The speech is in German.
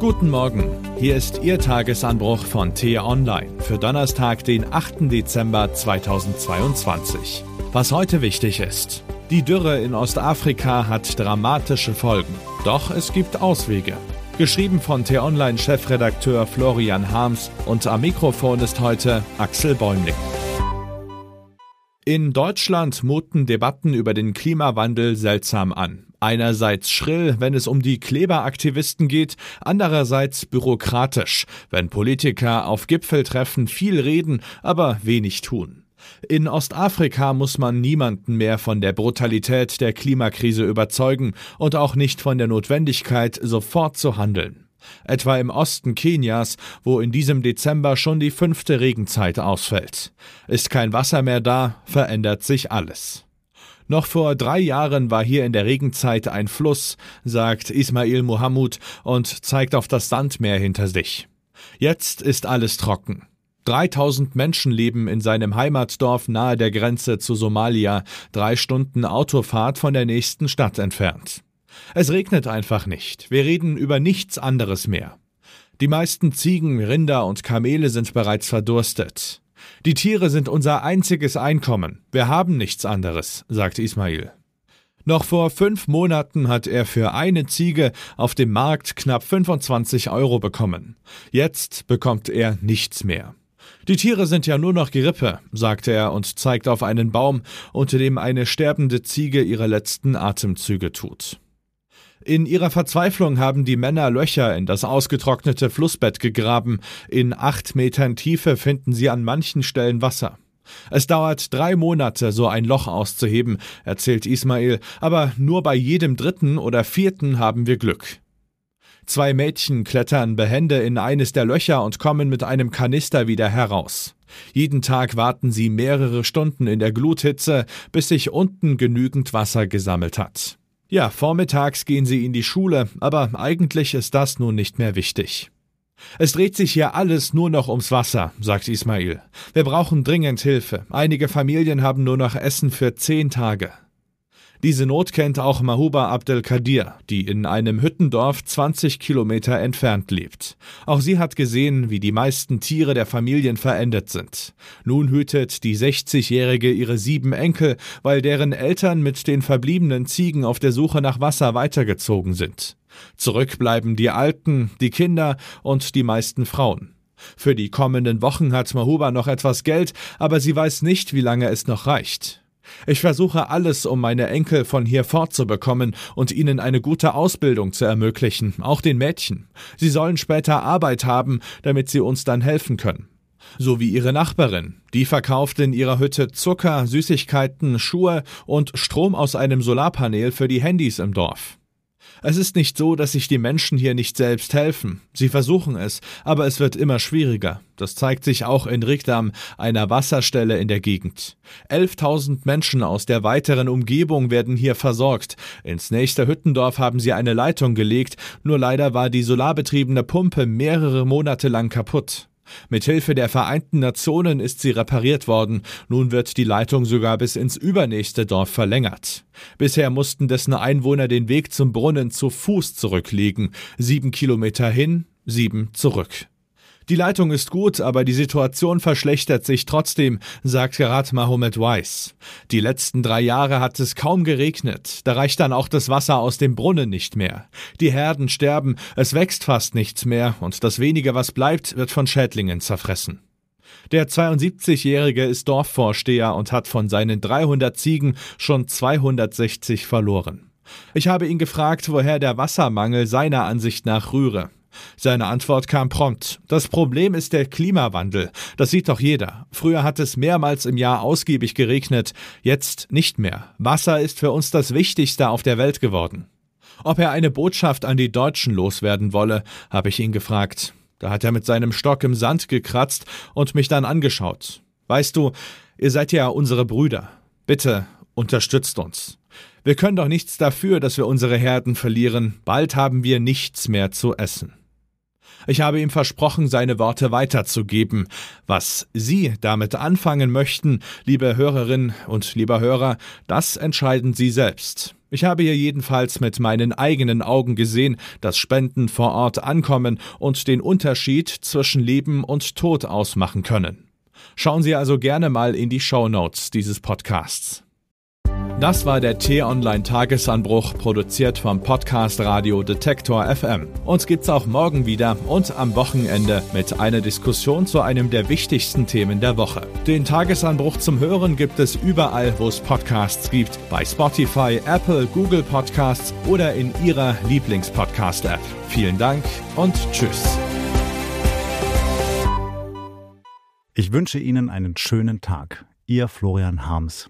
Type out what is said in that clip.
Guten Morgen, hier ist Ihr Tagesanbruch von T Online für Donnerstag, den 8. Dezember 2022. Was heute wichtig ist. Die Dürre in Ostafrika hat dramatische Folgen. Doch es gibt Auswege. Geschrieben von T-Online-Chefredakteur Florian Harms und am Mikrofon ist heute Axel Bäumling. In Deutschland muten Debatten über den Klimawandel seltsam an. Einerseits schrill, wenn es um die Kleberaktivisten geht, andererseits bürokratisch, wenn Politiker auf Gipfeltreffen viel reden, aber wenig tun. In Ostafrika muss man niemanden mehr von der Brutalität der Klimakrise überzeugen und auch nicht von der Notwendigkeit, sofort zu handeln. Etwa im Osten Kenias, wo in diesem Dezember schon die fünfte Regenzeit ausfällt. Ist kein Wasser mehr da, verändert sich alles. Noch vor drei Jahren war hier in der Regenzeit ein Fluss, sagt Ismail Mohammed und zeigt auf das Sandmeer hinter sich. Jetzt ist alles trocken. 3000 Menschen leben in seinem Heimatdorf nahe der Grenze zu Somalia, drei Stunden Autofahrt von der nächsten Stadt entfernt. Es regnet einfach nicht. Wir reden über nichts anderes mehr. Die meisten Ziegen, Rinder und Kamele sind bereits verdurstet. Die Tiere sind unser einziges Einkommen. Wir haben nichts anderes, sagt Ismail. Noch vor fünf Monaten hat er für eine Ziege auf dem Markt knapp 25 Euro bekommen. Jetzt bekommt er nichts mehr. Die Tiere sind ja nur noch Gerippe, sagt er und zeigt auf einen Baum, unter dem eine sterbende Ziege ihre letzten Atemzüge tut. In ihrer Verzweiflung haben die Männer Löcher in das ausgetrocknete Flussbett gegraben. In acht Metern Tiefe finden sie an manchen Stellen Wasser. Es dauert drei Monate, so ein Loch auszuheben, erzählt Ismail, aber nur bei jedem dritten oder vierten haben wir Glück. Zwei Mädchen klettern behende in eines der Löcher und kommen mit einem Kanister wieder heraus. Jeden Tag warten sie mehrere Stunden in der Gluthitze, bis sich unten genügend Wasser gesammelt hat. Ja, vormittags gehen sie in die Schule, aber eigentlich ist das nun nicht mehr wichtig. Es dreht sich hier alles nur noch ums Wasser, sagt Ismail. Wir brauchen dringend Hilfe. Einige Familien haben nur noch Essen für zehn Tage. Diese Not kennt auch Mahuba Abdelkadir, die in einem Hüttendorf 20 Kilometer entfernt lebt. Auch sie hat gesehen, wie die meisten Tiere der Familien verendet sind. Nun hütet die 60-Jährige ihre sieben Enkel, weil deren Eltern mit den verbliebenen Ziegen auf der Suche nach Wasser weitergezogen sind. Zurück bleiben die Alten, die Kinder und die meisten Frauen. Für die kommenden Wochen hat Mahuba noch etwas Geld, aber sie weiß nicht, wie lange es noch reicht. Ich versuche alles, um meine Enkel von hier fortzubekommen und ihnen eine gute Ausbildung zu ermöglichen, auch den Mädchen. Sie sollen später Arbeit haben, damit sie uns dann helfen können. So wie ihre Nachbarin. Die verkauft in ihrer Hütte Zucker, Süßigkeiten, Schuhe und Strom aus einem Solarpanel für die Handys im Dorf. Es ist nicht so, dass sich die Menschen hier nicht selbst helfen. Sie versuchen es, aber es wird immer schwieriger. Das zeigt sich auch in Rigdam, einer Wasserstelle in der Gegend. 11.000 Menschen aus der weiteren Umgebung werden hier versorgt. Ins nächste Hüttendorf haben sie eine Leitung gelegt, nur leider war die solarbetriebene Pumpe mehrere Monate lang kaputt. Mithilfe der Vereinten Nationen ist sie repariert worden. Nun wird die Leitung sogar bis ins übernächste Dorf verlängert. Bisher mussten dessen Einwohner den Weg zum Brunnen zu Fuß zurücklegen. Sieben Kilometer hin, sieben zurück. Die Leitung ist gut, aber die Situation verschlechtert sich trotzdem, sagt Gerard Mahomet Weiss. Die letzten drei Jahre hat es kaum geregnet. Da reicht dann auch das Wasser aus dem Brunnen nicht mehr. Die Herden sterben, es wächst fast nichts mehr und das wenige, was bleibt, wird von Schädlingen zerfressen. Der 72-Jährige ist Dorfvorsteher und hat von seinen 300 Ziegen schon 260 verloren. Ich habe ihn gefragt, woher der Wassermangel seiner Ansicht nach rühre. Seine Antwort kam prompt. Das Problem ist der Klimawandel. Das sieht doch jeder. Früher hat es mehrmals im Jahr ausgiebig geregnet, jetzt nicht mehr. Wasser ist für uns das Wichtigste auf der Welt geworden. Ob er eine Botschaft an die Deutschen loswerden wolle, habe ich ihn gefragt. Da hat er mit seinem Stock im Sand gekratzt und mich dann angeschaut. Weißt du, ihr seid ja unsere Brüder. Bitte unterstützt uns. Wir können doch nichts dafür, dass wir unsere Herden verlieren. Bald haben wir nichts mehr zu essen. Ich habe ihm versprochen, seine Worte weiterzugeben. Was Sie damit anfangen möchten, liebe Hörerinnen und lieber Hörer, das entscheiden Sie selbst. Ich habe hier jedenfalls mit meinen eigenen Augen gesehen, dass Spenden vor Ort ankommen und den Unterschied zwischen Leben und Tod ausmachen können. Schauen Sie also gerne mal in die Show Notes dieses Podcasts. Das war der T-Online Tagesanbruch, produziert vom Podcast Radio Detektor FM. Uns gibt's auch morgen wieder und am Wochenende mit einer Diskussion zu einem der wichtigsten Themen der Woche. Den Tagesanbruch zum Hören gibt es überall, wo es Podcasts gibt, bei Spotify, Apple, Google Podcasts oder in Ihrer Lieblingspodcast-App. Vielen Dank und tschüss. Ich wünsche Ihnen einen schönen Tag. Ihr Florian Harms.